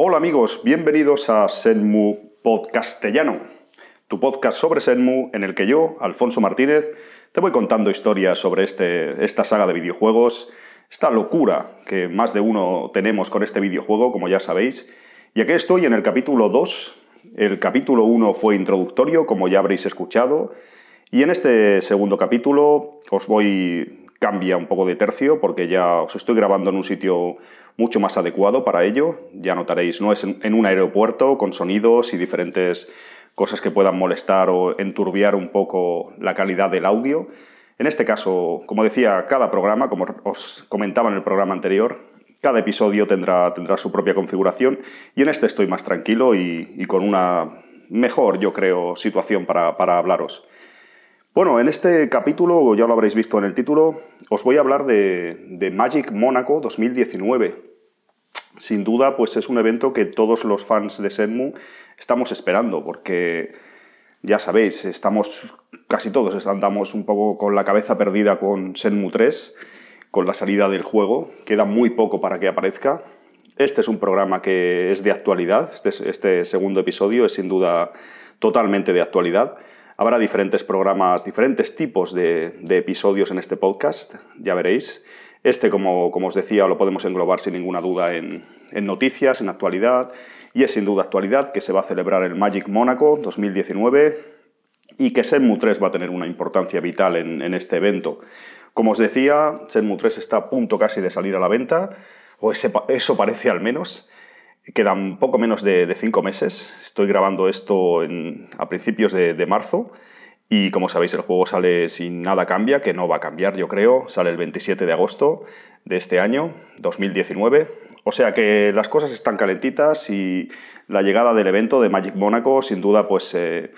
Hola amigos, bienvenidos a Senmu Podcastellano, tu podcast sobre Senmu en el que yo, Alfonso Martínez, te voy contando historias sobre este, esta saga de videojuegos, esta locura que más de uno tenemos con este videojuego, como ya sabéis. Y aquí estoy en el capítulo 2. El capítulo 1 fue introductorio, como ya habréis escuchado. Y en este segundo capítulo os voy cambia un poco de tercio porque ya os estoy grabando en un sitio mucho más adecuado para ello. Ya notaréis, no es en un aeropuerto con sonidos y diferentes cosas que puedan molestar o enturbiar un poco la calidad del audio. En este caso, como decía, cada programa, como os comentaba en el programa anterior, cada episodio tendrá, tendrá su propia configuración y en este estoy más tranquilo y, con una mejor, yo creo, situación para, para hablaros. Bueno, en este capítulo, ya lo habréis visto en el título, os voy a hablar de, Magic Mónaco 2019. Sin duda, pues es un evento que todos los fans de Senmu estamos esperando, porque ya sabéis, estamos casi todos andamos un poco con la cabeza perdida con Senmu 3, con la salida del juego, queda muy poco para que aparezca. Este es un programa que es de actualidad, este, este segundo episodio es sin duda totalmente de actualidad. Habrá diferentes programas, diferentes tipos de, episodios en este podcast, ya veréis. Este, como, como, os decía, lo podemos englobar sin ninguna duda en, noticias, en actualidad, y es sin duda actualidad que se va a celebrar el Magic Mónaco 2019 y que Senmu 3 va a tener una importancia vital en, este evento. Como os decía, Senmu 3 está a punto casi de salir a la venta, o eso parece al menos. Quedan poco menos de, cinco meses. Estoy grabando esto a principios de, marzo. Y como sabéis, el juego sale sin nada cambia, que no va a cambiar, yo creo. Sale el 27 de agosto de este año, 2019. O sea que las cosas están calentitas y la llegada del evento de Magic Monaco, sin duda, pues eh,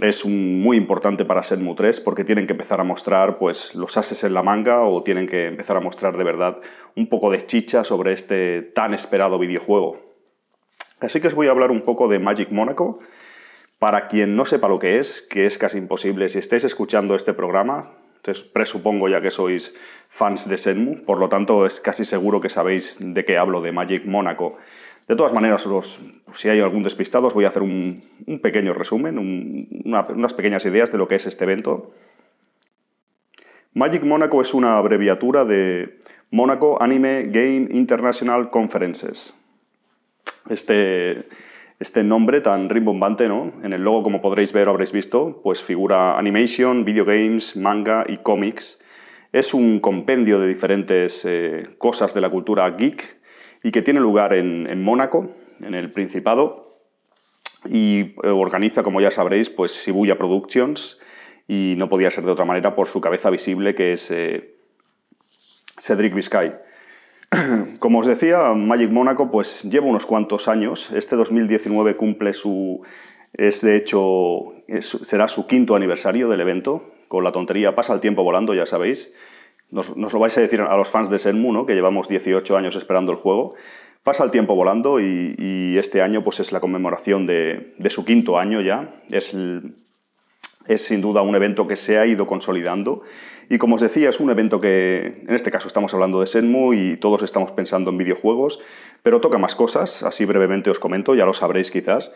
es muy importante para Senmu 3 porque tienen que empezar a mostrar pues, los ases en la manga o tienen que empezar a mostrar de verdad un poco de chicha sobre este tan esperado videojuego. Así que os voy a hablar un poco de Magic Monaco. Para quien no sepa lo que es, que es casi imposible, si estáis escuchando este programa, presupongo ya que sois fans de Senmu, por lo tanto es casi seguro que sabéis de qué hablo, de Magic Monaco. De todas maneras, si hay algún despistado, os voy a hacer un, pequeño resumen, unas pequeñas ideas de lo que es este evento. Magic Monaco es una abreviatura de Monaco Anime Game International Conferences. Este, este nombre tan rimbombante, ¿no? En el logo, como podréis ver o habréis visto, pues figura animation, videogames, manga y cómics. Es un compendio de diferentes eh, cosas de la cultura geek y que tiene lugar en, Mónaco, en el Principado, y eh, organiza, como ya sabréis, pues Shibuya Productions, y no podía ser de otra manera por su cabeza visible, que es eh, Cedric Vizcay. Como os decía, Magic Mónaco pues lleva unos cuantos años. Este 2019 cumple su... Es de hecho, será su quinto aniversario del evento. Con la tontería pasa el tiempo volando, ya sabéis. Nos, lo vais a decir a los fans de Senmu, ¿no? que llevamos 18 años esperando el juego. Pasa el tiempo volando y, este año pues, es la conmemoración de, de su quinto año ya. Es el, es sin duda un evento que se ha ido consolidando. Y como os decía es un evento que en este caso estamos hablando de Senmu y todos estamos pensando en videojuegos, pero toca más cosas, así brevemente os comento, ya lo sabréis quizás,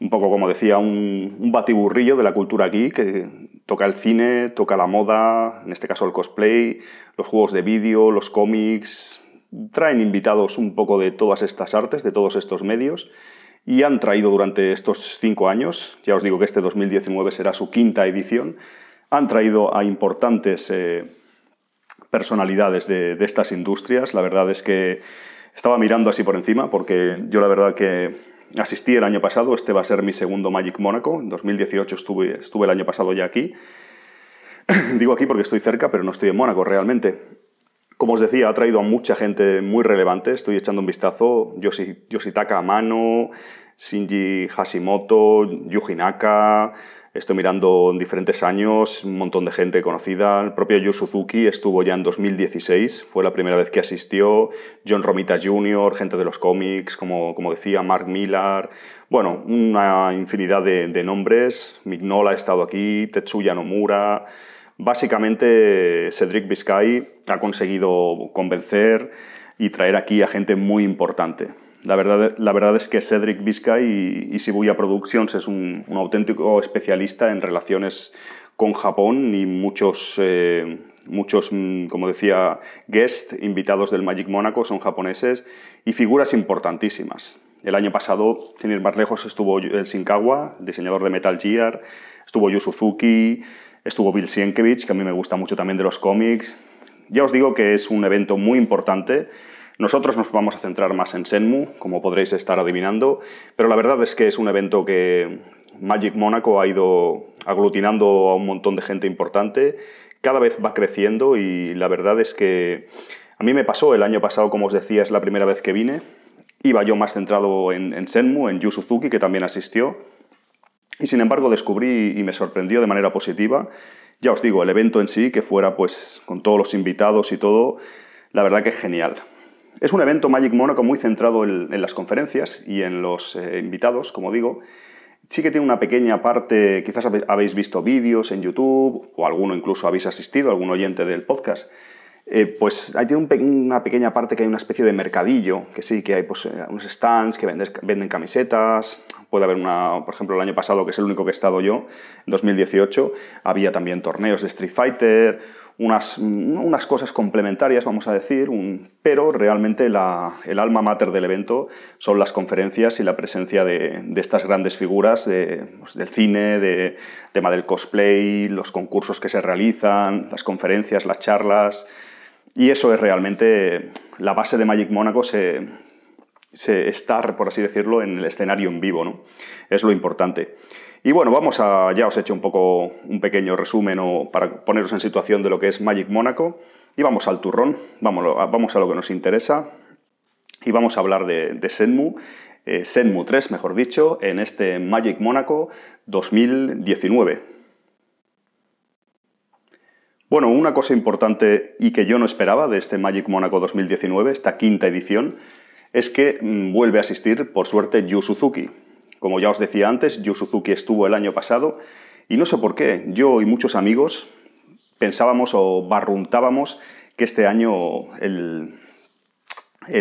un poco como decía, un, batiburrillo de la cultura geek, que toca el cine, toca la moda, en este caso el cosplay, los juegos de vídeo, los cómics, traen invitados un poco de todas estas artes, de todos estos medios y han traído durante estos cinco años, ya os digo que este 2019 será su quinta edición, han traído a importantes eh, personalidades de, estas industrias. La verdad es que estaba mirando así por encima porque yo la verdad que asistí el año pasado, este va a ser mi segundo Magic Mónaco, en 2018 estuve, estuve el año pasado ya aquí. Digo aquí porque estoy cerca, pero no estoy en Mónaco realmente. Como os decía, ha traído a mucha gente muy relevante. Estoy echando un vistazo. Yoshi, Yoshitaka Amano, Shinji Hashimoto, Yuji Naka. Estoy mirando en diferentes años, un montón de gente conocida. El propio Yu Suzuki estuvo ya en 2016, fue la primera vez que asistió. John Romita Jr., gente de los cómics, como, como decía, Mark Millar. Bueno, una infinidad de, de nombres. Mignola ha estado aquí, Tetsuya Nomura. Básicamente, Cedric Vizcay ha conseguido convencer y traer aquí a gente muy importante. La verdad, la verdad es que Cedric Vizcay y, Shibuya Productions es un, auténtico especialista en relaciones con Japón y muchos, eh, muchos, mm, como decía, guests, invitados del Magic Mónaco son japoneses y figuras importantísimas. El año pasado, sin ir más lejos, estuvo el Shinkawa, diseñador de Metal Gear, estuvo Yu Suzuki, estuvo Bill Sienkiewicz, que a mí me gusta mucho también de los cómics. Ya os digo que es un evento muy importante. Nosotros nos vamos a centrar más en Senmu, como podréis estar adivinando, pero la verdad es que es un evento que Magic Monaco ha ido aglutinando a un montón de gente importante, cada vez va creciendo y la verdad es que a mí me pasó el año pasado, como os decía, es la primera vez que vine, iba yo más centrado en, Senmu, en Yu Suzuki, que también asistió, y sin embargo descubrí y me sorprendió de manera positiva, ya os digo, el evento en sí, que fuera pues con todos los invitados y todo, la verdad que es genial. Es un evento Magic Monaco muy centrado en, las conferencias y en los eh, invitados, como digo. Sí que tiene una pequeña parte, quizás habéis visto vídeos en YouTube o alguno incluso habéis asistido, algún oyente del podcast. Eh, pues hay tiene una pequeña parte que hay una especie de mercadillo, que sí, que hay pues, eh, unos stands que venden, venden, camisetas. Puede haber una, por ejemplo, el año pasado, que es el único que he estado yo, en 2018, había también torneos de Street Fighter, unas, unas cosas complementarias, vamos a decir, pero realmente la, el alma mater del evento son las conferencias y la presencia de, de estas grandes figuras de, pues, del cine, de tema del cosplay, los concursos que se realizan, las conferencias, las charlas. Y eso es realmente la base de Magic Mónaco, se, se estar, por así decirlo, en el escenario en vivo. ¿no? Es lo importante. Y bueno, vamos a, ya os he hecho un poco un pequeño resumen para poneros en situación de lo que es Magic Mónaco y vamos al turrón, vamos, a lo que nos interesa y vamos a hablar de, de Senmu, eh, Senmu 3 mejor dicho, en este Magic Mónaco 2019. Bueno, una cosa importante y que yo no esperaba de este Magic Mónaco 2019, esta quinta edición, es que mm, vuelve a asistir, por suerte, Yu Suzuki. Como ya os decía antes, Yu Suzuki estuvo el año pasado y no sé por qué, yo y muchos amigos pensábamos o barruntábamos que este año el,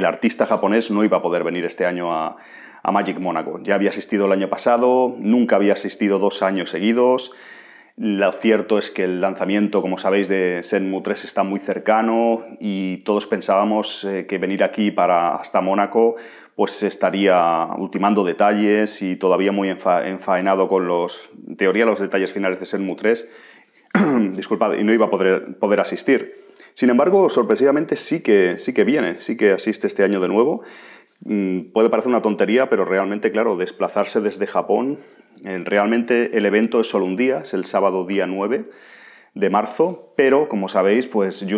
artista japonés no iba a poder venir este año a, a Magic Monaco. Ya había asistido el año pasado, nunca había asistido dos años seguidos. Lo cierto es que el lanzamiento, como sabéis, de Senmu 3 está muy cercano y todos pensábamos eh, que venir aquí para hasta Mónaco pues estaría ultimando detalles y todavía muy enfaenado con los, en teoría, los detalles finales de Senmu 3, disculpad, y no iba a poder, poder asistir. Sin embargo, sorpresivamente sí que, sí que viene, sí que asiste este año de nuevo. Mm, puede parecer una tontería, pero realmente, claro, desplazarse desde Japón, realmente el evento es solo un día, es el sábado día 9 de marzo, pero como sabéis, pues Yu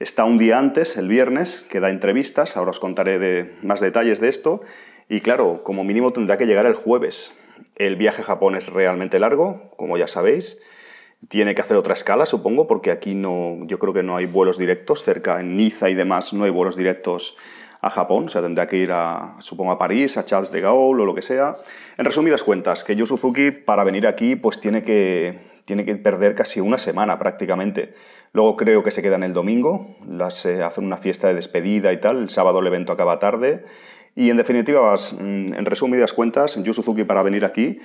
está un día antes, el viernes, que da entrevistas, ahora os contaré de más detalles de esto, y claro, como mínimo tendrá que llegar el jueves. El viaje a Japón es realmente largo, como ya sabéis, tiene que hacer otra escala, supongo, porque aquí no, yo creo que no hay vuelos directos, cerca en Niza y demás no hay vuelos directos a Japón, o sea, tendrá que ir a, supongo, a París, a Charles de Gaulle o lo que sea. En resumidas cuentas, que Yu Suzuki para venir aquí pues tiene que, tiene que perder casi una semana prácticamente. Luego creo que se queda en el domingo, las, eh, hacen una fiesta de despedida y tal, el sábado el evento acaba tarde. Y en definitiva, mm, en resumidas cuentas, Yu Suzuki para venir aquí,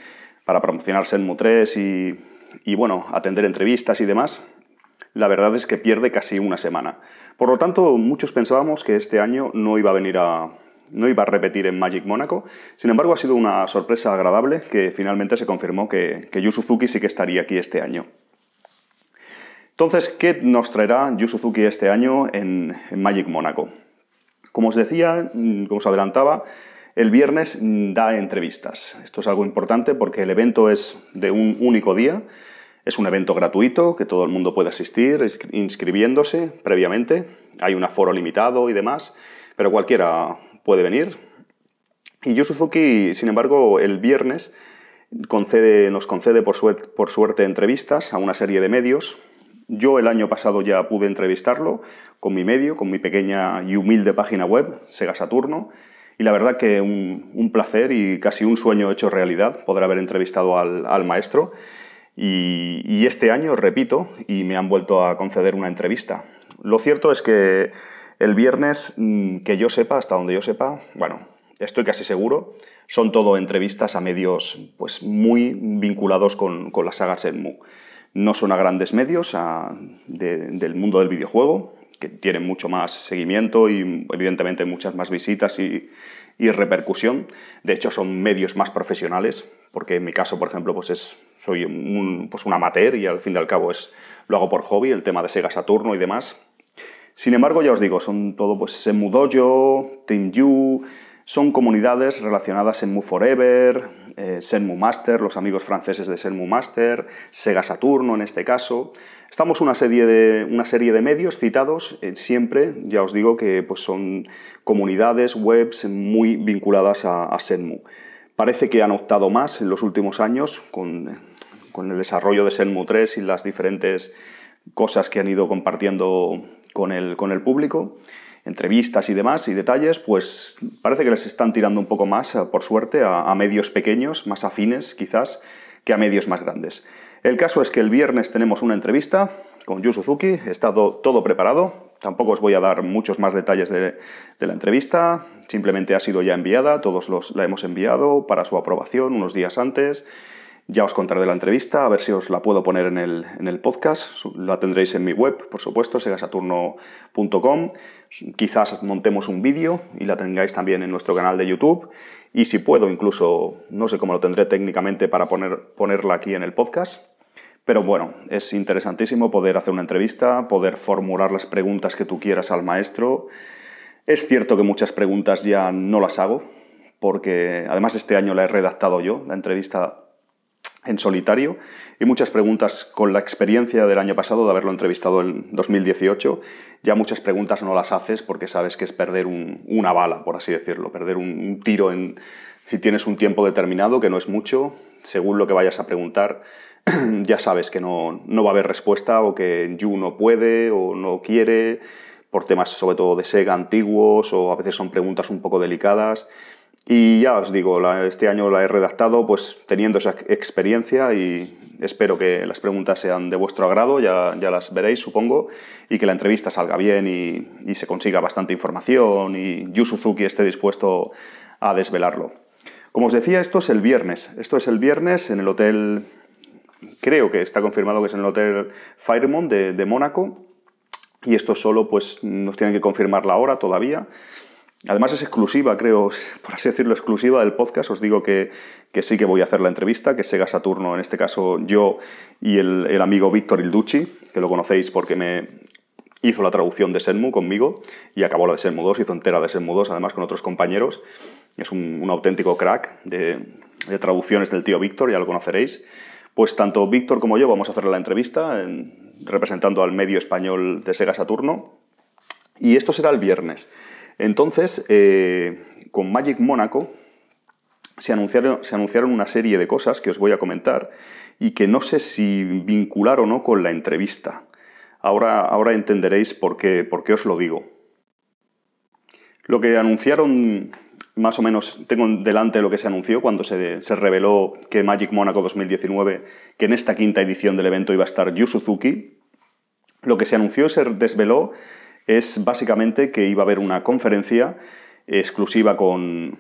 para promocionarse en 3 y, y bueno, atender entrevistas y demás, la verdad es que pierde casi una semana. Por lo tanto, muchos pensábamos que este año no iba a venir a, no iba a repetir en Magic Mónaco. Sin embargo, ha sido una sorpresa agradable que finalmente se confirmó que, que Yu Suzuki sí que estaría aquí este año. Entonces, ¿qué nos traerá Yu Suzuki este año en, Magic Mónaco? Como os decía, mm, como os adelantaba, el viernes mm, da entrevistas. Esto es algo importante porque el evento es de un único día. Es un evento gratuito que todo el mundo puede asistir inscribiéndose previamente. Hay un aforo limitado y demás, pero cualquiera puede venir. Y Yu Suzuki, sin embargo, el viernes concede, nos concede por, por suerte entrevistas a una serie de medios. Yo el año pasado ya pude entrevistarlo con mi medio, con mi pequeña y humilde página web, Sega Saturno, y la verdad que un, placer y casi un sueño hecho realidad poder haber entrevistado al, maestro. Y, este año, repito, y me han vuelto a conceder una entrevista. Lo cierto es que El viernes, mm, que yo sepa, hasta donde yo sepa, bueno, estoy casi seguro, son todo entrevistas a medios pues, muy vinculados con, con la saga Shenmue. No son a grandes medios del mundo del videojuego, que tienen mucho más seguimiento y evidentemente muchas más visitas y, y repercusión. De hecho, son medios más profesionales, porque en mi caso, por ejemplo, pues es, soy un, pues un amateur y al fin y al cabo es, lo hago por hobby, el tema de Sega Saturno y demás. Sin embargo, ya os digo, son todo pues Senmu Dojo, Team You, son comunidades relacionadas en Mu Forever, eh, Senmu Master, los amigos franceses de Senmu Master, Sega Saturno en este caso. Estamos una serie de, una serie de medios citados eh, siempre, ya os digo que pues son comunidades, webs muy vinculadas a, Senmu. Parece que han optado más en los últimos años con, con el desarrollo de Senmu 3 y las diferentes cosas que han ido compartiendo con el, con el público, entrevistas y demás y detalles, pues parece que les están tirando un poco más, eh, por suerte, a, medios pequeños, más afines quizás, que a medios más grandes. El caso es que el viernes tenemos una entrevista con Yu Suzuki, está todo preparado, tampoco os voy a dar muchos más detalles de, de, la entrevista, simplemente ha sido ya enviada, todos los, la hemos enviado para su aprobación unos días antes ya os contaré la entrevista, a ver si os la puedo poner en el, en el podcast. La tendréis en mi web, por supuesto, segasaturno.com. Quizás montemos un vídeo y la tengáis también en nuestro canal de YouTube. Y si puedo, incluso, no sé cómo lo tendré técnicamente para poner, ponerla aquí en el podcast. Pero bueno, es interesantísimo poder hacer una entrevista, poder formular las preguntas que tú quieras al maestro. Es cierto que muchas preguntas ya no las hago, porque además este año la he redactado yo, la entrevista en solitario y muchas preguntas con la experiencia del año pasado de haberlo entrevistado en 2018. Ya muchas preguntas no las haces porque sabes que es perder una bala, por así decirlo, perder un, tiro si tienes un tiempo determinado, que no es mucho, según lo que vayas a preguntar, ya sabes que no, no va a haber respuesta o que Yu no puede o no quiere, por temas sobre todo de Sega antiguos o a veces son preguntas un poco delicadas. Y ya os digo, este año la he redactado pues teniendo esa experiencia y espero que las preguntas sean de vuestro agrado, ya, ya las veréis supongo, y que la entrevista salga bien y, se consiga bastante información y Yu Suzuki esté dispuesto a desvelarlo. Como os decía, esto es el viernes. Esto es el viernes en el hotel, creo que está confirmado que es en el hotel Firemont de, de Mónaco. Y esto solo pues nos tienen que confirmar la hora todavía. Además es exclusiva, creo, por así decirlo, exclusiva del podcast. Os digo que, sí que voy a hacer la entrevista, que Sega Saturno, en este caso yo y el, amigo Víctor Ilducci, que lo conocéis porque me hizo la traducción de Senmu conmigo y acabó la de Senmu 2, hizo entera de Senmu 2, además con otros compañeros. Es un, auténtico crack de, traducciones del tío Víctor, ya lo conoceréis. Pues tanto Víctor como yo vamos a hacer la entrevista representando al medio español de Sega Saturno. Y esto será el viernes. Entonces, eh, con Magic Monaco se anunciaron, se anunciaron una serie de cosas que os voy a comentar y que no sé si vincular o no con la entrevista. Ahora, ahora entenderéis por qué, por qué os lo digo. Lo que anunciaron, más o menos, tengo delante lo que se anunció cuando se, se, reveló que Magic Monaco 2019, que en esta quinta edición del evento iba a estar Yu Suzuki. Lo que se anunció y se desveló es básicamente que iba a haber una conferencia exclusiva con,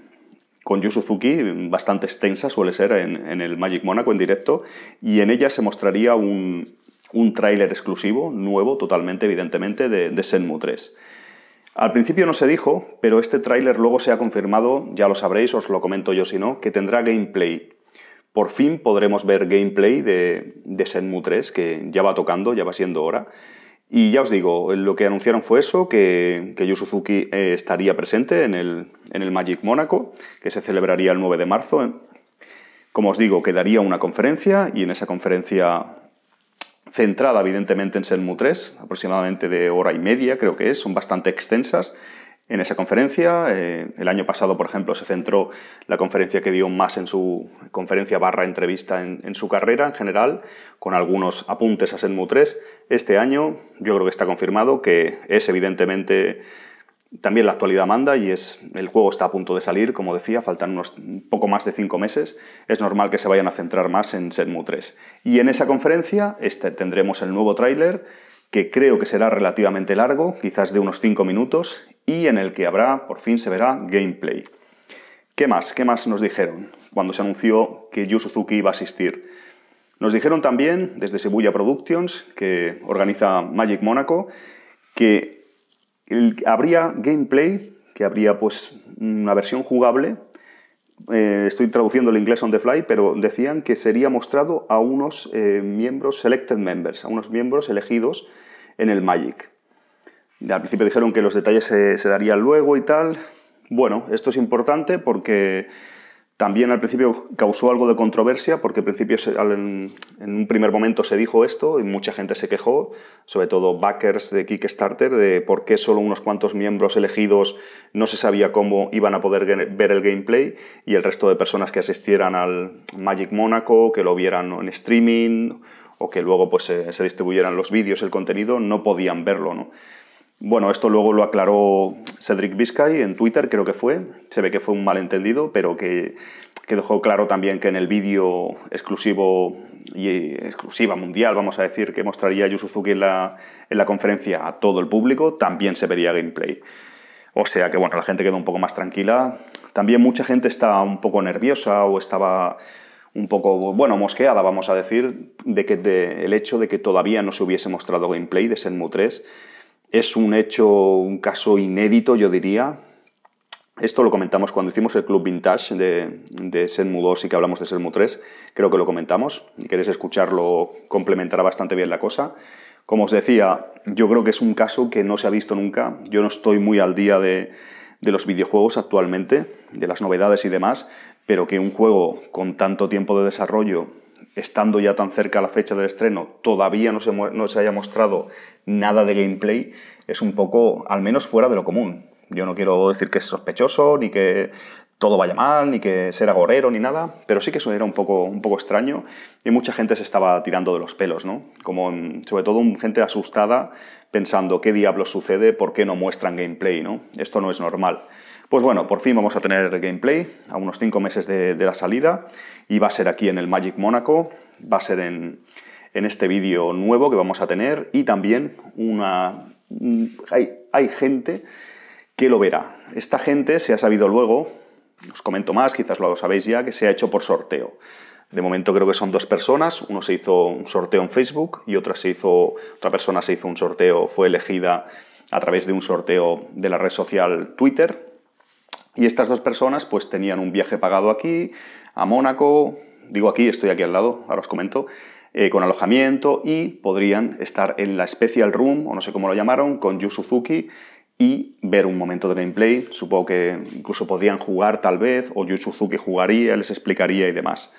con Yu Suzuki, bastante extensa suele ser en, el Magic Monaco en directo, y en ella se mostraría un, un tráiler exclusivo, nuevo totalmente, evidentemente, de, de Senmu 3. Al principio no se dijo, pero este tráiler luego se ha confirmado, ya lo sabréis, os lo comento yo si no, que tendrá gameplay. Por fin podremos ver gameplay de, de Senmu 3, que ya va tocando, ya va siendo hora. Y ya os digo, lo que anunciaron fue eso, que, que Yu Suzuki eh, estaría presente en el, en el Magic Mónaco, que se celebraría el 9 de marzo. Como os digo, quedaría una conferencia y en esa conferencia centrada evidentemente en Senmu 3, aproximadamente de hora y media creo que es, son bastante extensas, en esa conferencia. Eh, el año pasado, por ejemplo, se centró la conferencia que dio más en su conferencia barra entrevista en, su carrera en general, con algunos apuntes a Senmu 3. Este año yo creo que está confirmado que es evidentemente también la actualidad manda y es el juego está a punto de salir, como decía, faltan unos poco más de cinco meses. Es normal que se vayan a centrar más en Senmu 3. Y en esa conferencia este, tendremos el nuevo tráiler que creo que será relativamente largo, quizás de unos 5 minutos, y en el que habrá, por fin se verá, gameplay. ¿Qué más? ¿Qué más nos dijeron cuando se anunció que Yu Suzuki iba a asistir? Nos dijeron también, desde Shibuya Productions, que organiza Magic Monaco, que habría gameplay, que habría pues una versión jugable. Eh, estoy traduciendo el inglés on the fly, pero decían que sería mostrado a unos eh, miembros, selected members, a unos miembros elegidos en el Magic. Al principio dijeron que los detalles se, se darían luego y tal. Bueno, esto es importante porque también al principio causó algo de controversia, porque al principio en, un primer momento se dijo esto y mucha gente se quejó, sobre todo backers de Kickstarter, de por qué solo unos cuantos miembros elegidos no se sabía cómo iban a poder ver el gameplay y el resto de personas que asistieran al Magic Mónaco, que lo vieran en streaming o que luego pues, se, distribuyeran los vídeos, el contenido, no podían verlo. ¿no? Bueno, esto luego lo aclaró Cedric Vizcay en Twitter, creo que fue. Se ve que fue un malentendido, pero que, dejó claro también que en el vídeo exclusivo y exclusiva mundial, vamos a decir, que mostraría Yu Suzuki en la, en la conferencia a todo el público, también se vería gameplay. O sea que, bueno, la gente quedó un poco más tranquila. También mucha gente está un poco nerviosa o estaba un poco, bueno, mosqueada, vamos a decir, de que el hecho de que todavía no se hubiese mostrado gameplay de Senmu 3 es un hecho, un caso inédito, yo diría. Esto lo comentamos cuando hicimos el Club Vintage de, de Senmu 2 y que hablamos de Senmu 3. Creo que lo comentamos. Si queréis escucharlo, complementará bastante bien la cosa. Como os decía, yo creo que es un caso que no se ha visto nunca. Yo no estoy muy al día de, de los videojuegos actualmente, de las novedades y demás, pero que un juego con tanto tiempo de desarrollo estando ya tan cerca la fecha del estreno, todavía no se, no se haya mostrado nada de gameplay, es un poco, al menos fuera de lo común. Yo no quiero decir que es sospechoso, ni que todo vaya mal, ni que ser agorero, ni nada, pero sí que eso era un poco, un poco extraño y mucha gente se estaba tirando de los pelos, ¿no? Como sobre todo gente asustada pensando qué diablos sucede, por qué no muestran gameplay, ¿no? Esto no es normal. Pues bueno, por fin vamos a tener gameplay a unos 5 meses de, la salida y va a ser aquí en el Magic Mónaco, va a ser en, este vídeo nuevo que vamos a tener y también una, hay, hay gente que lo verá. Esta gente se ha sabido luego, os comento más, quizás lo sabéis ya, que se ha hecho por sorteo. De momento creo que son dos personas, uno se hizo un sorteo en Facebook y otra, se hizo, otra persona se hizo un sorteo, fue elegida a través de un sorteo de la red social Twitter, y estas dos personas pues tenían un viaje pagado aquí, a Mónaco, digo aquí, estoy aquí al lado, ahora os comento, eh, con alojamiento y podrían estar en la Special Room, o no sé cómo lo llamaron, con Yu Suzuki y ver un momento de gameplay. Supongo que incluso podrían jugar tal vez, o Yu Suzuki jugaría, les explicaría y demás.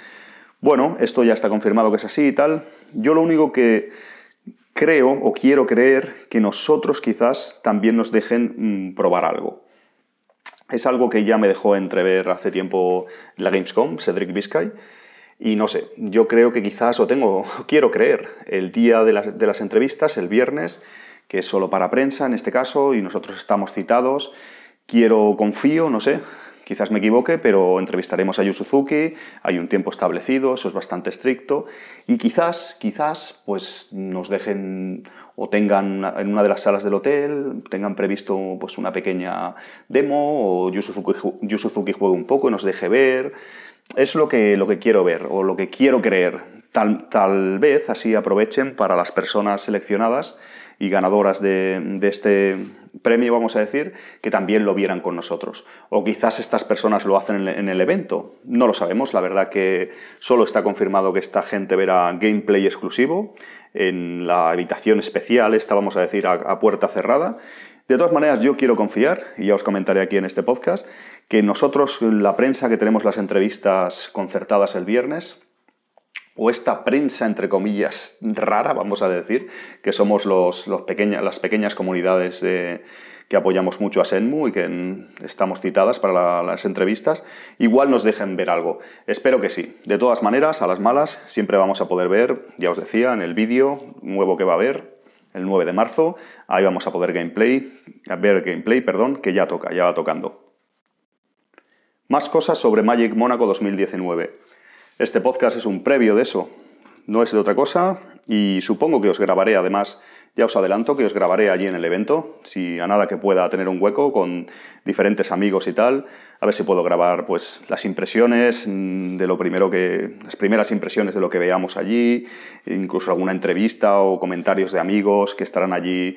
Bueno, esto ya está confirmado que es así y tal. Yo lo único que creo o quiero creer que nosotros quizás también nos dejen mm, probar algo. Es algo que ya me dejó entrever hace tiempo la Gamescom, Cedric Vizcay. Y no sé, yo creo que quizás, o tengo, quiero creer, el día de las, de las entrevistas, el viernes, que es solo para prensa en este caso, y nosotros estamos citados, quiero, confío, no sé, Quizás me equivoque, pero entrevistaremos a Yu Suzuki, hay un tiempo establecido, eso es bastante estricto, y quizás, quizás, pues nos dejen o tengan en una de las salas del hotel, tengan previsto pues una pequeña demo, o Yu Suzuki, juegue un poco y nos deje ver. Es lo que, lo que quiero ver, o lo que quiero creer. Tal, tal vez así aprovechen para las personas seleccionadas y ganadoras de, este premio, vamos a decir, que también lo vieran con nosotros. O quizás estas personas lo hacen en el evento. No lo sabemos, la verdad que solo está confirmado que esta gente verá gameplay exclusivo en la habitación especial, esta vamos a decir, a, puerta cerrada. De todas maneras, yo quiero confiar, y ya os comentaré aquí en este podcast, que nosotros, la prensa que tenemos las entrevistas concertadas el viernes, o esta prensa, entre comillas, rara, vamos a decir, que somos los, las pequeñas comunidades que apoyamos mucho a Senmu y que estamos citadas para las entrevistas, igual nos dejen ver algo. Espero que sí. De todas maneras, a las malas, siempre vamos a poder ver, ya os decía, en el vídeo nuevo que va a haber, el 9 de marzo, ahí vamos a poder gameplay, ver gameplay, perdón, que ya toca, ya va tocando. Más cosas sobre Magic Mónaco 2019. Este podcast es un previo de eso, no es de otra cosa y supongo que os grabaré además Ya os adelanto que os grabaré allí en el evento, si a nada que pueda tener un hueco con diferentes amigos y tal, a ver si puedo grabar pues las impresiones mm, de lo primero que las primeras impresiones de lo que veamos allí, incluso alguna entrevista o comentarios de amigos que estarán allí.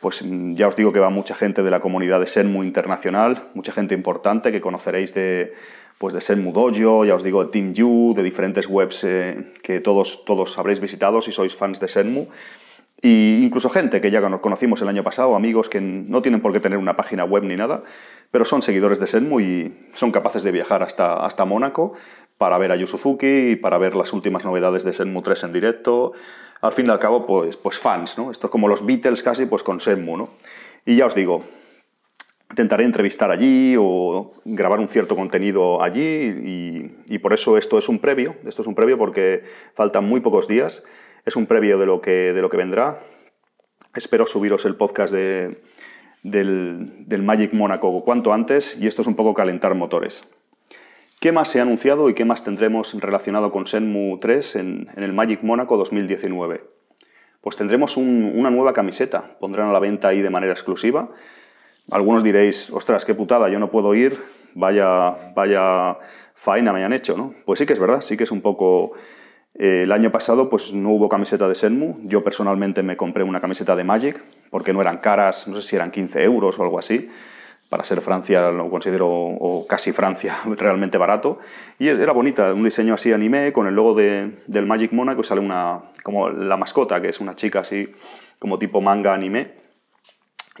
Pues mm, ya os digo que va mucha gente de la comunidad de Senmu internacional, mucha gente importante que conoceréis de pues de Senmu Dojo, ya os digo, de Team You, de diferentes webs eh, que todos, todos habréis visitado si sois fans de Senmu. Y incluso gente que ya nos conocimos el año pasado, amigos que no tienen por qué tener una página web ni nada, pero son seguidores de Senmu y son capaces de viajar hasta, hasta Mónaco para ver a Yu Suzuki y para ver las últimas novedades de Senmu 3 en directo. Al fin y al cabo, pues, pues fans, ¿no? Esto es como los Beatles casi, pues con Senmu, ¿no? Y ya os digo, intentaré entrevistar allí o grabar un cierto contenido allí y, por eso esto es un previo, esto es un previo porque faltan muy pocos días es un previo de lo que, de lo que vendrá. Espero subiros el podcast de, del, Magic Mónaco cuanto antes y esto es un poco calentar motores. ¿Qué más se ha anunciado y qué más tendremos relacionado con Senmu 3 en, el Magic Mónaco 2019? Pues tendremos una nueva camiseta, pondrán a la venta ahí de manera exclusiva. Algunos diréis, ostras, qué putada, yo no puedo ir, vaya, vaya faena me han hecho, ¿no? Pues sí que es verdad, sí que es un poco el año pasado pues no hubo camiseta de Senmu. Yo personalmente me compré una camiseta de Magic porque no eran caras, no sé si eran 15 euros o algo así. Para ser Francia lo considero, casi Francia, realmente barato. Y era bonita, un diseño así anime con el logo de, del Magic Monaco y sale una, como la mascota, que es una chica así como tipo manga anime.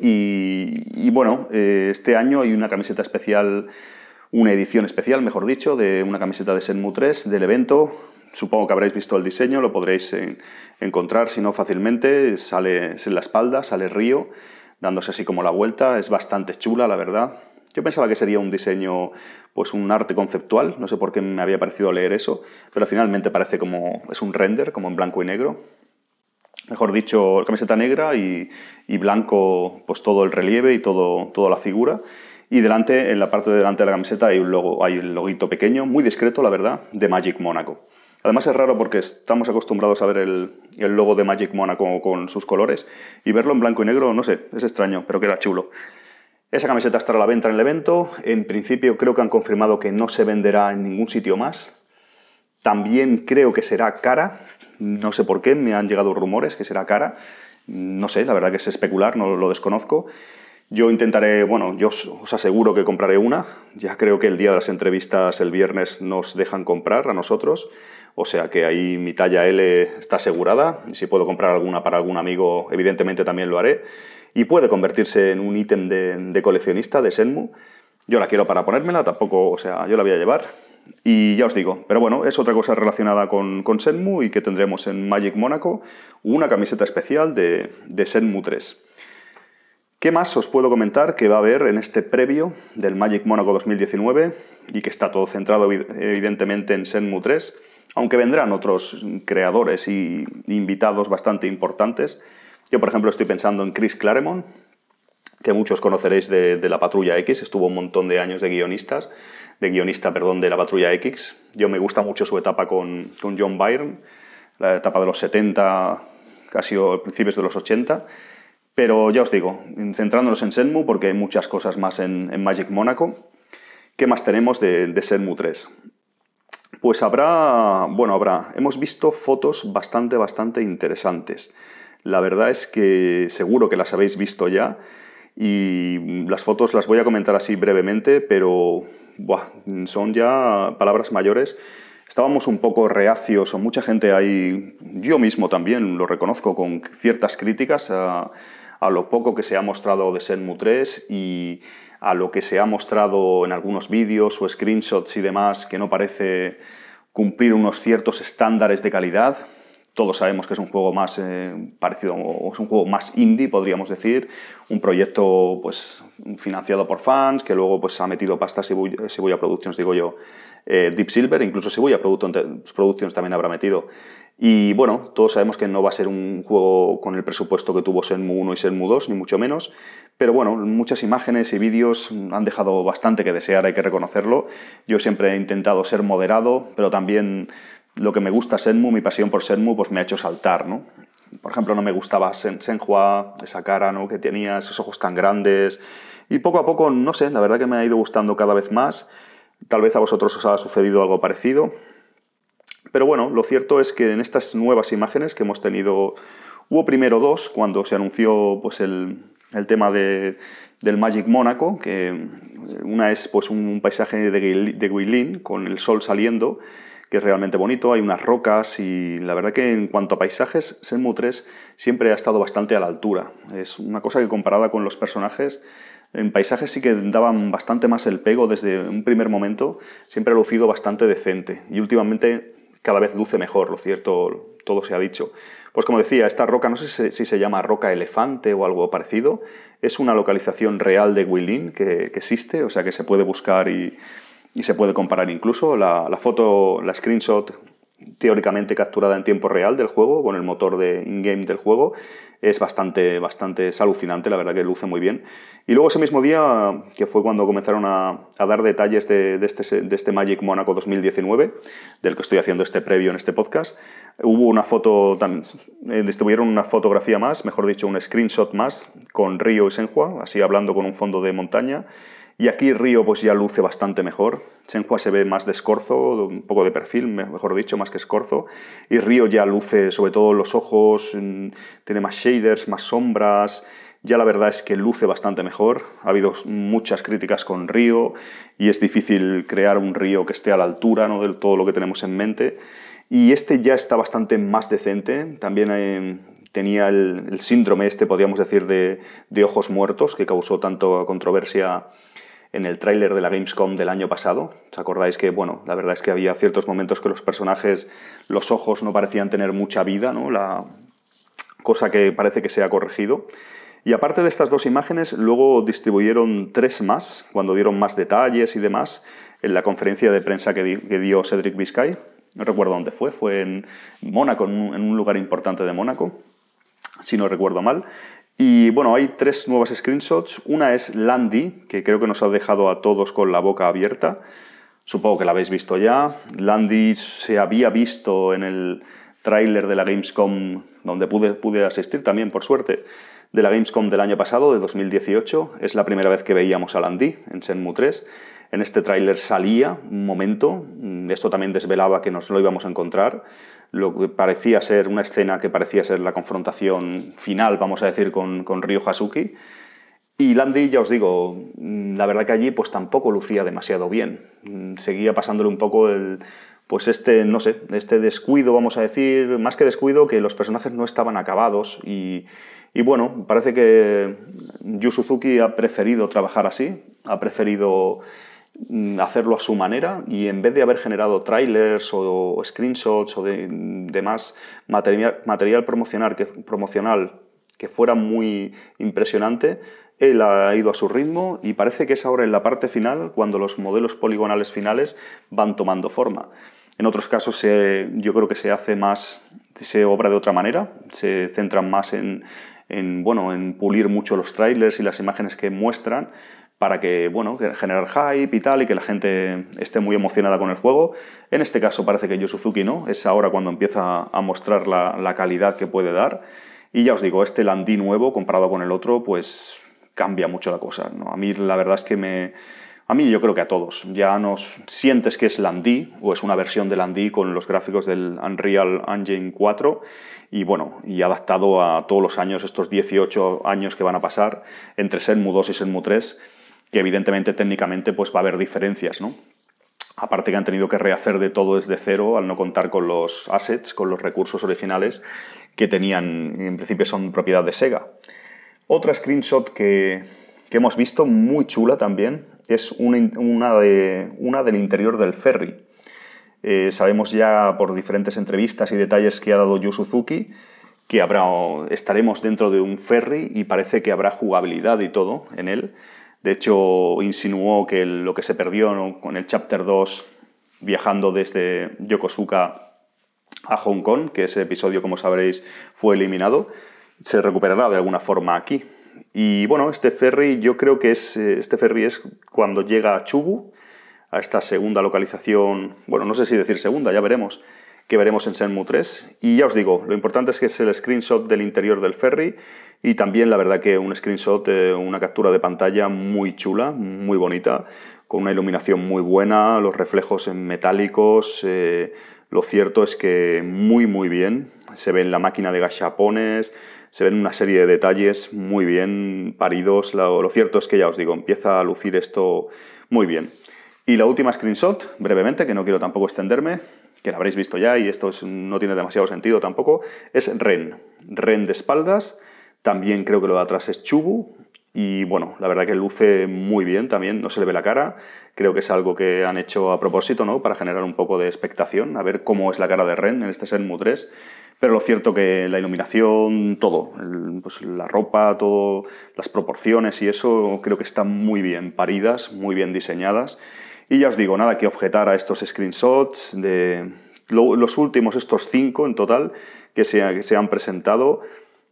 Y, bueno, eh, este año hay una camiseta especial, una edición especial, mejor dicho, de una camiseta de Senmu 3 del evento, Supongo que habréis visto el diseño, lo podréis encontrar, si no fácilmente. Sale en la espalda, sale río, dándose así como la vuelta. Es bastante chula, la verdad. Yo pensaba que sería un diseño, pues un arte conceptual, no sé por qué me había parecido leer eso, pero finalmente parece como es un render, como en blanco y negro. Mejor dicho, camiseta negra y, blanco, pues todo el relieve y todo, toda la figura. Y delante, en la parte de delante de la camiseta hay un logo, hay un loguito pequeño, muy discreto, la verdad, de Magic Monaco. Además es raro porque estamos acostumbrados a ver el, logo de Magic Monaco con sus colores y verlo en blanco y negro, no sé, es extraño, pero queda chulo. Esa camiseta estará a la venta en el evento. En principio creo que han confirmado que no se venderá en ningún sitio más. También creo que será cara. No sé por qué, me han llegado rumores que será cara. No sé, la verdad que es especular, no lo desconozco. Yo intentaré, bueno, yo os aseguro que compraré una. Ya creo que el día de las entrevistas, el viernes, nos dejan comprar a nosotros. O sea que ahí mi talla L está asegurada y si puedo comprar alguna para algún amigo, evidentemente también lo haré. Y puede convertirse en un ítem de, coleccionista de Senmu. Yo la quiero para ponérmela, tampoco, o sea, yo la voy a llevar. Y ya os digo, pero bueno, es otra cosa relacionada con, con Senmu y que tendremos en Magic Mónaco una camiseta especial de, de Senmu 3. ¿Qué más os puedo comentar que va a haber en este previo del Magic Mónaco 2019 y que está todo centrado evidentemente en Senmu 3? aunque vendrán otros creadores y invitados bastante importantes. Yo, por ejemplo, estoy pensando en Chris Claremont, que muchos conoceréis de, la Patrulla X, estuvo un montón de años de guionistas, de guionista, perdón, de la Patrulla X. Yo me gusta mucho su etapa con, John Byrne, la etapa de los 70, casi principios de los 80. Pero ya os digo, centrándonos en Senmu, porque hay muchas cosas más en, Magic Monaco. ¿Qué más tenemos de, de Senmu 3? Pues habrá, bueno, habrá, hemos visto fotos bastante, bastante interesantes. La verdad es que seguro que las habéis visto ya y las fotos las voy a comentar así brevemente, pero son ya palabras mayores. Estábamos un poco reacios, o mucha gente ahí, yo mismo también lo reconozco, con ciertas críticas a, lo poco que se ha mostrado de Senmu 3 y a lo que se ha mostrado en algunos vídeos o screenshots y demás, que no parece cumplir unos ciertos estándares de calidad. Todos sabemos que es un juego más eh, parecido, o es un juego más indie, podríamos decir, un proyecto pues, financiado por fans, que luego pues, ha metido pasta Shibuya, Productions, digo yo, eh, Deep Silver, incluso Shibuya Productions también habrá metido. Y bueno, todos sabemos que no va a ser un juego con el presupuesto que tuvo Senmu 1 y Senmu 2, ni mucho menos, pero bueno, muchas imágenes y vídeos han dejado bastante que desear, hay que reconocerlo. Yo siempre he intentado ser moderado, pero también lo que me gusta Senmu, mi pasión por Senmu, pues me ha hecho saltar, ¿no? por ejemplo, no me gustaba Sen Senhua, esa cara ¿no? que tenía, esos ojos tan grandes. Y poco a poco, no sé, la verdad que me ha ido gustando cada vez más. Tal vez a vosotros os ha sucedido algo parecido. Pero bueno, lo cierto es que en estas nuevas imágenes que hemos tenido, hubo primero dos cuando se anunció pues, el, el tema de, del Magic Mónaco, que una es pues, un paisaje de, de Guilin con el sol saliendo que es realmente bonito, hay unas rocas y la verdad que en cuanto a paisajes, Senmu 3 siempre ha estado bastante a la altura. Es una cosa que comparada con los personajes, en paisajes sí que daban bastante más el pego desde un primer momento, siempre ha lucido bastante decente y últimamente cada vez luce mejor, lo cierto, todo se ha dicho. Pues como decía, esta roca, no sé si se llama roca elefante o algo parecido, es una localización real de Guilin que, que existe, o sea que se puede buscar y, y se puede comparar incluso la, foto, la screenshot teóricamente capturada en tiempo real del juego con el motor de in-game del juego es bastante, bastante es alucinante, la verdad que luce muy bien. Y luego ese mismo día, que fue cuando comenzaron a, dar detalles de, este, de, este, Magic Monaco 2019, del que estoy haciendo este previo en este podcast, hubo una foto, eh, distribuyeron una fotografía más, mejor dicho, un screenshot más, con Río y Senhua, así hablando con un fondo de montaña, y aquí Río pues ya luce bastante mejor. Senhua se ve más de escorzo, un poco de perfil, mejor dicho, más que escorzo. Y Río ya luce sobre todo los ojos, tiene más shaders, más sombras. Ya la verdad es que luce bastante mejor. Ha habido muchas críticas con Río y es difícil crear un Río que esté a la altura ¿no? de todo lo que tenemos en mente. Y este ya está bastante más decente. También eh, tenía el, síndrome este, podríamos decir, de, de ojos muertos, que causó tanto controversia en el tráiler de la Gamescom del año pasado. ¿Os acordáis que, bueno, la verdad es que había ciertos momentos que los personajes, los ojos no parecían tener mucha vida, ¿no? La cosa que parece que se ha corregido. Y aparte de estas dos imágenes, luego distribuyeron tres más, cuando dieron más detalles y demás, en la conferencia de prensa que, dio Cedric Vizcay. No recuerdo dónde fue, fue en Mónaco, en un lugar importante de Mónaco, si no recuerdo mal. Y bueno, hay tres nuevas screenshots. Una es Landy, que creo que nos ha dejado a todos con la boca abierta. Supongo que la habéis visto ya. Landy se había visto en el tráiler de la Gamescom, donde pude, pude asistir también, por suerte, de la Gamescom del año pasado, de 2018. Es la primera vez que veíamos a Landy en Shenmue 3. En este tráiler salía un momento, esto también desvelaba que nos lo íbamos a encontrar lo que parecía ser una escena que parecía ser la confrontación final, vamos a decir, con, con Ryo Hasuki. Y Landy, ya os digo, mm, la verdad que allí pues tampoco lucía demasiado bien. Mm, seguía pasándole un poco el, pues este, no sé, este descuido, vamos a decir, más que descuido, que los personajes no estaban acabados y, y bueno, parece que Yu Suzuki ha preferido trabajar así, ha preferido hacerlo a su manera y en vez de haber generado trailers o, screenshots o de, demás material, promocional, que, fuera muy impresionante, él ha ido a su ritmo y parece que es ahora en la parte final cuando los modelos poligonales finales van tomando forma. En otros casos yo creo que se hace más, se obra de otra manera, se centran más en, bueno, en pulir mucho los trailers y las imágenes que muestran, para que, bueno, generar hype y tal, y que la gente esté muy emocionada con el juego. En este caso parece que Yu Suzuki no, es ahora cuando empieza a mostrar la, calidad que puede dar. Y ya os digo, este Landí nuevo, comparado con el otro, pues cambia mucho la cosa. ¿no? A mí la verdad es que me... A mí yo creo que a todos. Ya nos sientes que es Landí, o es una versión de Landí con los gráficos del Unreal Engine 4, y bueno, y adaptado a todos los años, estos 18 años que van a pasar entre Senmu 2 y Senmu 3, que evidentemente técnicamente pues va a haber diferencias, ¿no? Aparte que han tenido que rehacer de todo desde cero al no contar con los assets, con los recursos originales que tenían, en principio son propiedad de Sega. Otra screenshot que, que hemos visto, muy chula también, es una, de, una del interior del ferry. Eh, sabemos ya por diferentes entrevistas y detalles que ha dado Yu Suzuki que habrá, estaremos dentro de un ferry y parece que habrá jugabilidad y todo en él. De hecho, insinuó que lo que se perdió con el Chapter 2 viajando desde Yokosuka a Hong Kong, que ese episodio, como sabréis, fue eliminado, se recuperará de alguna forma aquí. Y bueno, este ferry, yo creo que es, eh, este ferry es cuando llega a Chubu, a esta segunda localización, bueno, no sé si decir segunda, ya veremos, que veremos en Senmu 3. Y ya os digo, lo importante es que es el screenshot del interior del ferry y también la verdad que un screenshot, una captura de pantalla muy chula, muy bonita, con una iluminación muy buena, los reflejos en metálicos. Eh, lo cierto es que muy muy bien, se ve en la máquina de gachapones, se ven una serie de detalles muy bien paridos. Lo, lo cierto es que ya os digo, empieza a lucir esto muy bien. Y la última screenshot, brevemente, que no quiero tampoco extenderme, que la habréis visto ya y esto no tiene demasiado sentido tampoco, es Ren. Ren de espaldas, también creo que lo de atrás es Chubu, y bueno, la verdad que luce muy bien también, no se le ve la cara. Creo que es algo que han hecho a propósito, ¿no? Para generar un poco de expectación, a ver cómo es la cara de Ren en este Senmu 3. Pero lo cierto que la iluminación, todo, pues la ropa, todo, las proporciones y eso, creo que están muy bien paridas, muy bien diseñadas. Y ya os digo, nada que objetar a estos screenshots de los últimos, estos cinco en total, que se, que se han presentado.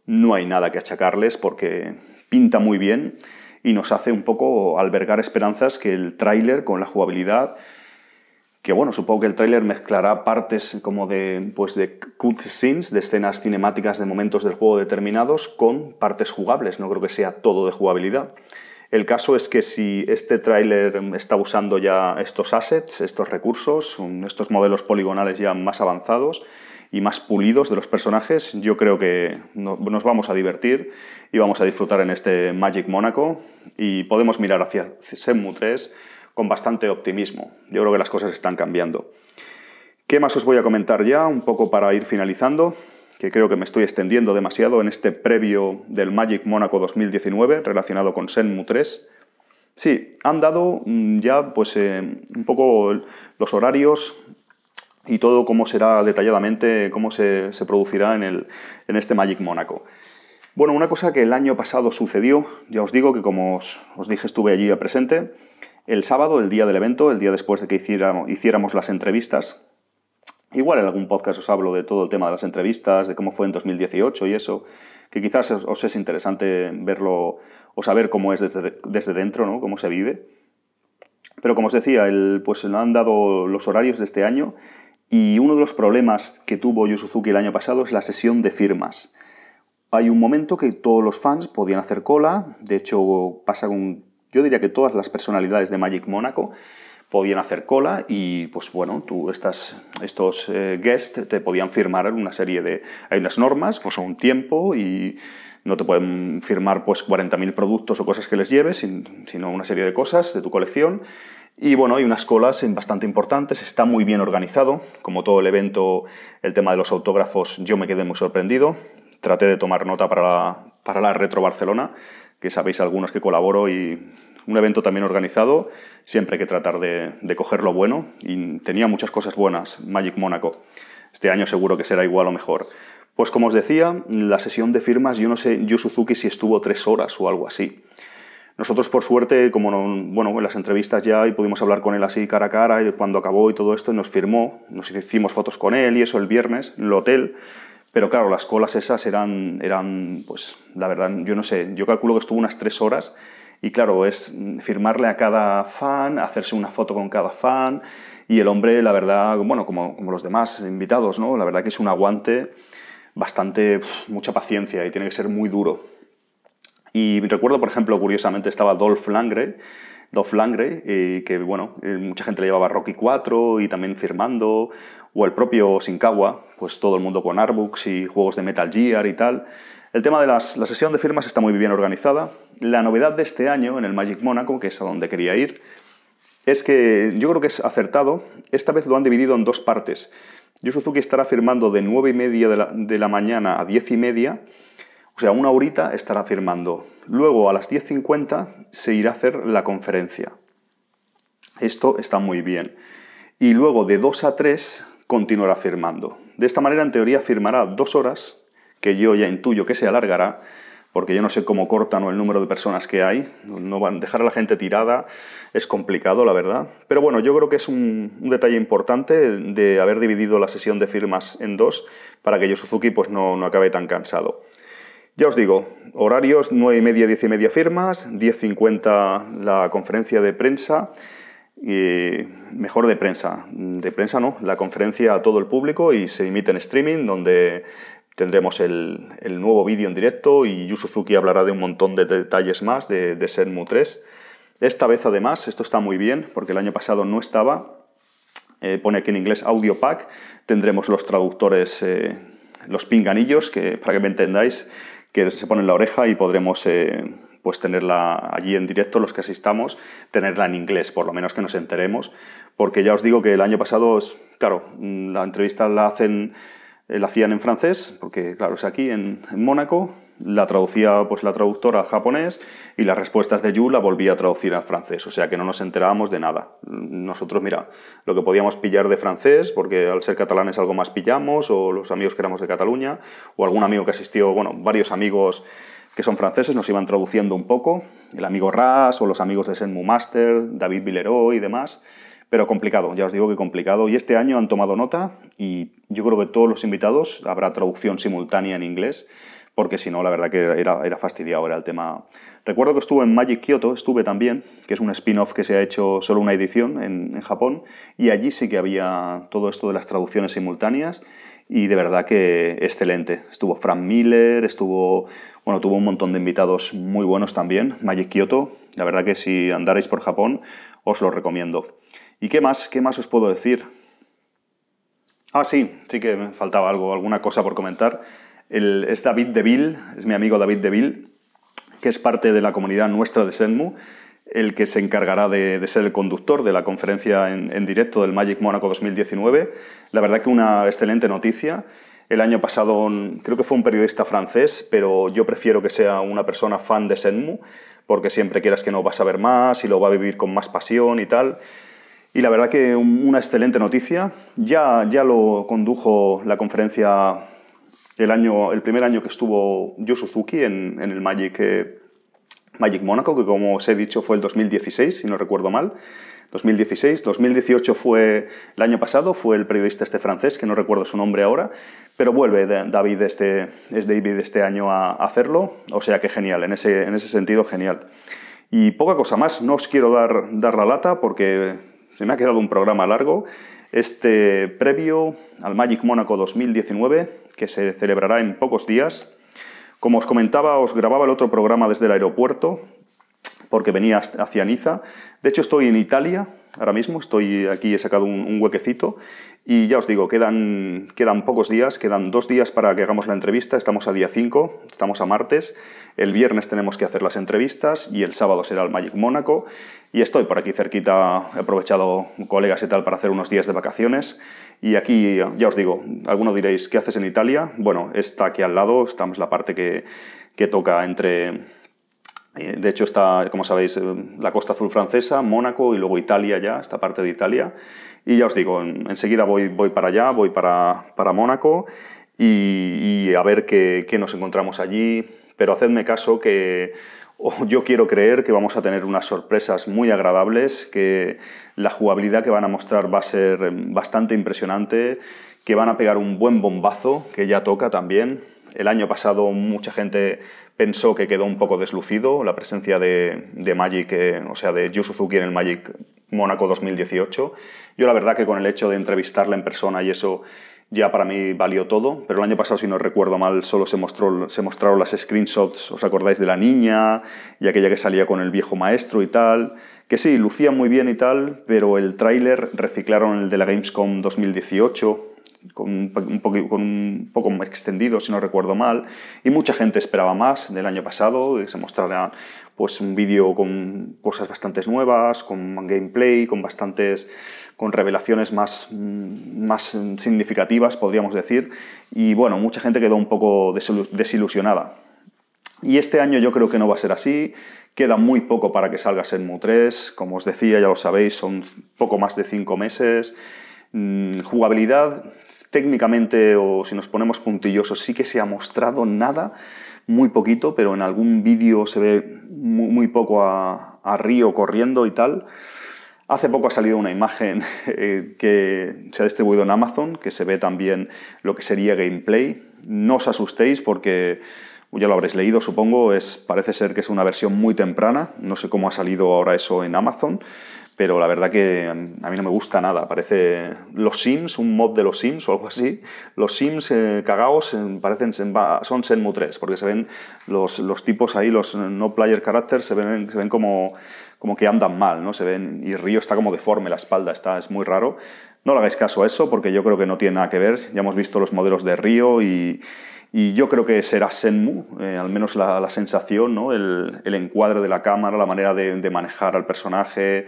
No hay nada que achacarles porque pinta muy bien y nos hace un poco albergar esperanzas que el tráiler con la jugabilidad que bueno, supongo que el tráiler mezclará partes como de, pues de cutscenes, de escenas cinemáticas de momentos del juego determinados, con partes jugables, no creo que sea todo de jugabilidad. El caso es que si este tráiler está usando ya estos assets, estos recursos, estos modelos poligonales ya más avanzados, y más pulidos de los personajes, yo creo que nos vamos a divertir y vamos a disfrutar en este Magic Mónaco y podemos mirar hacia Senmu 3 con bastante optimismo. Yo creo que las cosas están cambiando. ¿Qué más os voy a comentar ya? Un poco para ir finalizando, que creo que me estoy extendiendo demasiado en este previo del Magic Mónaco 2019 relacionado con Senmu 3. Sí, han dado mm, ya pues eh, un poco los horarios y todo cómo será detalladamente, cómo se, producirá en, el, en este Magic Mónaco. Bueno, una cosa que el año pasado sucedió, ya os digo que como os, dije estuve allí presente, el sábado, el día del evento, el día después de que hiciéramos, hiciéramos las entrevistas, igual en algún podcast os hablo de todo el tema de las entrevistas, de cómo fue en 2018 y eso, que quizás os, es interesante verlo o saber cómo es desde, desde dentro, ¿no? cómo se vive. Pero como os decía, el, pues han dado los horarios de este año y uno de los problemas que tuvo Yu el año pasado es la sesión de firmas. Hay un momento que todos los fans podían hacer cola, de hecho pasa con, yo diría que todas las personalidades de Magic Mónaco podían hacer cola y pues bueno, tú estas, estos eh, guests te podían firmar una serie de... Hay unas normas, pues un tiempo y no te pueden firmar pues 40.000 productos o cosas que les lleves, sino una serie de cosas de tu colección y bueno, hay unas colas bastante importantes, está muy bien organizado. Como todo el evento, el tema de los autógrafos, yo me quedé muy sorprendido. Traté de tomar nota para la, para la Retro Barcelona, que sabéis algunos que colaboro y un evento también organizado, siempre hay que tratar de, coger lo bueno y tenía muchas cosas buenas, Magic Mónaco. Este año seguro que será igual o mejor. Pues como os decía, la sesión de firmas, yo no sé, Yu Suzuki si estuvo tres horas o algo así. Nosotros, por suerte, como bueno, en las entrevistas ya y pudimos hablar con él así cara a cara, y cuando acabó y todo esto, nos firmó, nos hicimos fotos con él y eso el viernes en el hotel. Pero claro, las colas esas eran, eran, pues la verdad, yo no sé, yo calculo que estuvo unas tres horas y claro, es firmarle a cada fan, hacerse una foto con cada fan y el hombre, la verdad, bueno, como, como los demás invitados, ¿no? La verdad que es un aguante bastante, mucha paciencia y tiene que ser muy duro. Y recuerdo, por ejemplo, curiosamente estaba Dolph Langre, Dolph Langre, que bueno, eh, mucha gente le llevaba Rocky 4 y también firmando, o el propio Shinkawa, pues todo el mundo con Arbooks y juegos de Metal Gear y tal. El tema de la sesión de firmas está muy bien organizada. La novedad de este año en el Magic Monaco, que es a donde quería ir, es que yo creo que es acertado. Esta vez lo han dividido en dos partes. Yu Suzuki estará firmando de 9 y media de la, de la mañana a 10 y media o sea, una horita estará firmando. Luego a las 10.50 se irá a hacer la conferencia. Esto está muy bien. Y luego de 2 a 3 continuará firmando. De esta manera, en teoría, firmará dos horas, que yo ya intuyo que se alargará, porque yo no sé cómo cortan o el número de personas que hay. No van, dejar a la gente tirada es complicado, la verdad. Pero bueno, yo creo que es un, detalle importante de haber dividido la sesión de firmas en dos para que Yo Suzuki pues, no, no acabe tan cansado. Ya os digo, horarios 9 y media, 10 y media firmas, 10.50 la conferencia de prensa y mejor de prensa. De prensa no, la conferencia a todo el público y se emite en streaming donde tendremos el, nuevo vídeo en directo y Yu Suzuki hablará de un montón de detalles más de, de Senmu 3. Esta vez además, esto está muy bien porque el año pasado no estaba, eh, pone aquí en inglés Audio Pack, tendremos los traductores, eh, los pinganillos, que, para que me entendáis, que se ponen en la oreja y podremos eh, pues tenerla allí en directo, los que asistamos, tenerla en inglés, por lo menos que nos enteremos, porque ya os digo que el año pasado, claro, la entrevista la hacen, la hacían en francés, porque claro, es aquí en, Mónaco, la traducía pues la traductora al japonés y las respuestas de Yu la volvía a traducir al francés, o sea que no nos enterábamos de nada. Nosotros, mira, lo que podíamos pillar de francés, porque al ser catalanes algo más pillamos, o los amigos que éramos de Cataluña, o algún amigo que asistió, bueno, varios amigos que son franceses nos iban traduciendo un poco, el amigo Ras o los amigos de Senmu Master, David Villeroy y demás, pero complicado, ya os digo que complicado. Y este año han tomado nota y yo creo que todos los invitados habrá traducción simultánea en inglés porque si no, la verdad que era, era fastidiado, era el tema. Recuerdo que estuve en Magic Kyoto, estuve también, que es un spin-off que se ha hecho solo una edición en, Japón, y allí sí que había todo esto de las traducciones simultáneas, y de verdad que excelente. Estuvo Frank Miller, estuvo, bueno, tuvo un montón de invitados muy buenos también, Magic Kyoto, la verdad que si andarais por Japón, os lo recomiendo. ¿Y qué más? ¿Qué más os puedo decir? Ah, sí, sí que me faltaba algo, alguna cosa por comentar es David Deville, es mi amigo David Deville, que es parte de la comunidad nuestra de Senmu, el que se encargará de, ser el conductor de la conferencia en, directo del Magic Monaco 2019. La verdad que una excelente noticia. El año pasado creo que fue un periodista francés, pero yo prefiero que sea una persona fan de Senmu, porque siempre quieras que no vas a ver más y lo va a vivir con más pasión y tal. Y la verdad que una excelente noticia. Ya, ya lo condujo la conferencia el, año, el primer año que estuvo Yu Suzuki en, el Magic, eh, Magic Monaco, que como os he dicho fue el 2016, si no recuerdo mal. 2016, 2018 fue el año pasado, fue el periodista este francés, que no recuerdo su nombre ahora, pero vuelve David este, es David este año a hacerlo, o sea que genial, en ese, en ese sentido genial. Y poca cosa más, no os quiero dar, dar la lata porque se me ha quedado un programa largo. Este previo al Magic Mónaco 2019, que se celebrará en pocos días. Como os comentaba, os grababa el otro programa desde el aeropuerto, porque venía hacia Niza. De hecho, estoy en Italia ahora mismo, estoy aquí, he sacado un, huequecito y ya os digo, quedan, quedan pocos días, quedan dos días para que hagamos la entrevista, estamos a día 5, estamos a martes, el viernes tenemos que hacer las entrevistas y el sábado será el Magic Mónaco y estoy por aquí cerquita, he aprovechado colegas y tal para hacer unos días de vacaciones y aquí, ya os digo, alguno diréis, ¿qué haces en Italia? Bueno, está aquí al lado, estamos la parte que, que toca entre de hecho, está, como sabéis, eh, la costa azul francesa, Mónaco y luego Italia ya, esta parte de Italia. Y ya os digo, enseguida voy, voy para allá, voy para, para Mónaco y, a ver qué, qué, nos encontramos allí. Pero hacedme caso que yo quiero creer que vamos a tener unas sorpresas muy agradables, que la jugabilidad que van a mostrar va a ser bastante impresionante, que van a pegar un buen bombazo, que ya toca también. El año pasado mucha gente pensó que quedó un poco deslucido la presencia de, Magic, eh, o sea, de Yu Suzuki en el Magic Mónaco 2018. Yo la verdad que con el hecho de entrevistarla en persona y eso ya para mí valió todo, pero el año pasado, si no recuerdo mal, solo se, mostró, se mostraron las screenshots, ¿os acordáis de la niña y aquella que salía con el viejo maestro y tal? Que sí, lucía muy bien y tal, pero el tráiler reciclaron el de la Gamescom 2018 con un, poco, con un poco extendido, si no recuerdo mal, y mucha gente esperaba más del año pasado, y se mostrara pues, un vídeo con cosas bastante nuevas, con gameplay, con bastantes con revelaciones más, más significativas, podríamos decir, y bueno, mucha gente quedó un poco desilusionada. Y este año yo creo que no va a ser así, queda muy poco para que salga Senmu 3, como os decía, ya lo sabéis, son poco más de 5 meses, Mm, jugabilidad, técnicamente, o si nos ponemos puntillosos, sí que se ha mostrado nada, muy poquito, pero en algún vídeo se ve muy, poco a, Río corriendo y tal. Hace poco ha salido una imagen eh, que se ha distribuido en Amazon, que se ve también lo que sería gameplay. No os asustéis porque ya lo habréis leído supongo, es, parece ser que es una versión muy temprana, no sé cómo ha salido ahora eso en Amazon, pero la verdad que a mí no me gusta nada. Parece los Sims, un mod de los Sims o algo así. Los Sims eh, cagados eh, parecen, son Senmu 3, porque se ven los, los tipos ahí, los no player characters, se ven, se ven como, como que andan mal, ¿no? Se ven, y Río está como deforme, la espalda está, es muy raro. No le hagáis caso a eso, porque yo creo que no tiene nada que ver. Ya hemos visto los modelos de Río y, y yo creo que será Senmu, eh, al menos la, la sensación, ¿no? el, el, encuadre de la cámara, la manera de, de manejar al personaje.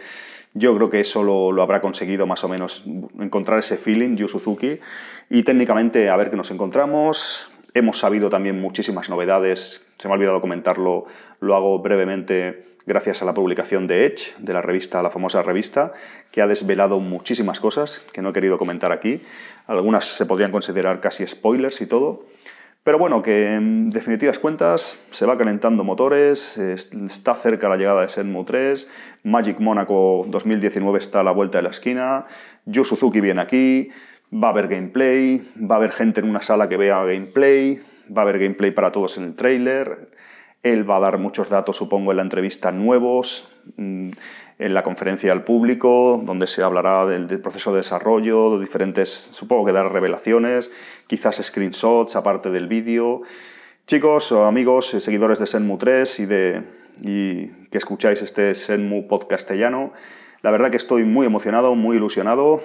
Yo creo que eso lo, habrá conseguido más o menos encontrar ese feeling, Yu Suzuki. Y técnicamente, a ver qué nos encontramos. Hemos sabido también muchísimas novedades. Se me ha olvidado comentarlo, lo hago brevemente gracias a la publicación de Edge, de la revista, la famosa revista, que ha desvelado muchísimas cosas que no he querido comentar aquí. Algunas se podrían considerar casi spoilers y todo. Pero bueno, que en definitivas cuentas se va calentando motores, está cerca la llegada de Senmu 3, Magic Monaco 2019 está a la vuelta de la esquina, Yu Suzuki viene aquí, va a haber gameplay, va a haber gente en una sala que vea gameplay, va a haber gameplay para todos en el trailer, él va a dar muchos datos, supongo, en la entrevista nuevos, mm, en la conferencia al público, donde se hablará del, proceso de desarrollo, de diferentes, supongo que dar revelaciones, quizás screenshots aparte del vídeo. Chicos, amigos, eh, seguidores de Senmu 3 y, de, y que escucháis este Senmu podcastellano, la verdad que estoy muy emocionado, muy ilusionado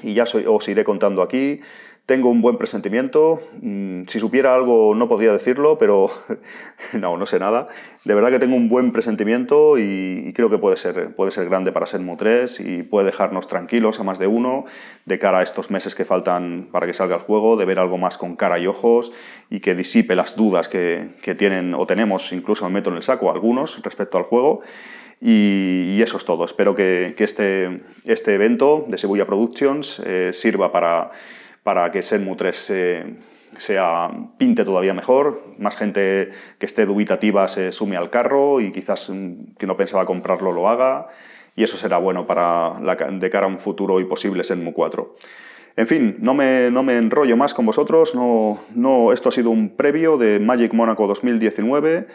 y ya os iré contando aquí tengo un buen presentimiento. Mm, si supiera algo no podría decirlo, pero no, no sé nada. De verdad que tengo un buen presentimiento y, creo que puede ser, puede ser grande para Senmu 3 y puede dejarnos tranquilos a más de uno de cara a estos meses que faltan para que salga el juego, de ver algo más con cara y ojos y que disipe las dudas que, tienen o tenemos, incluso me meto en el saco, algunos respecto al juego. Y, eso es todo. Espero que, este, este evento de Cebulla Productions eh, sirva para para que Senmu 3 sea, pinte todavía mejor, más gente que esté dubitativa se sume al carro y quizás mm, que no pensaba comprarlo lo haga y eso será bueno para de cara a un futuro y posible Senmu 4. En fin, no me, no me enrollo más con vosotros, no, no, esto ha sido un previo de Magic Monaco 2019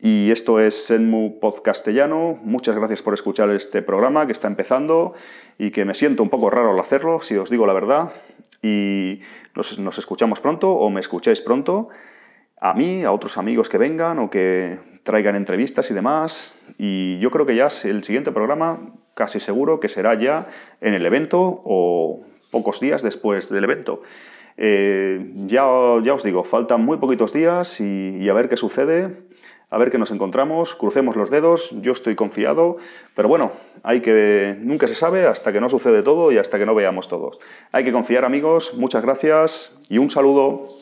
y esto es Senmu Podcastellano. Muchas gracias por escuchar este programa que está empezando y que me siento un poco raro al hacerlo, si os digo la verdad y nos, escuchamos pronto o me escucháis pronto a mí, a otros amigos que vengan o que traigan entrevistas y demás. Y yo creo que ya el siguiente programa, casi seguro que será ya en el evento o pocos días después del evento. Eh, ya, ya os digo, faltan muy poquitos días y a ver qué sucede a ver qué nos encontramos, crucemos los dedos, yo estoy confiado, pero bueno, hay que nunca se sabe hasta que no sucede todo y hasta que no veamos todos. Hay que confiar, amigos, muchas gracias y un saludo.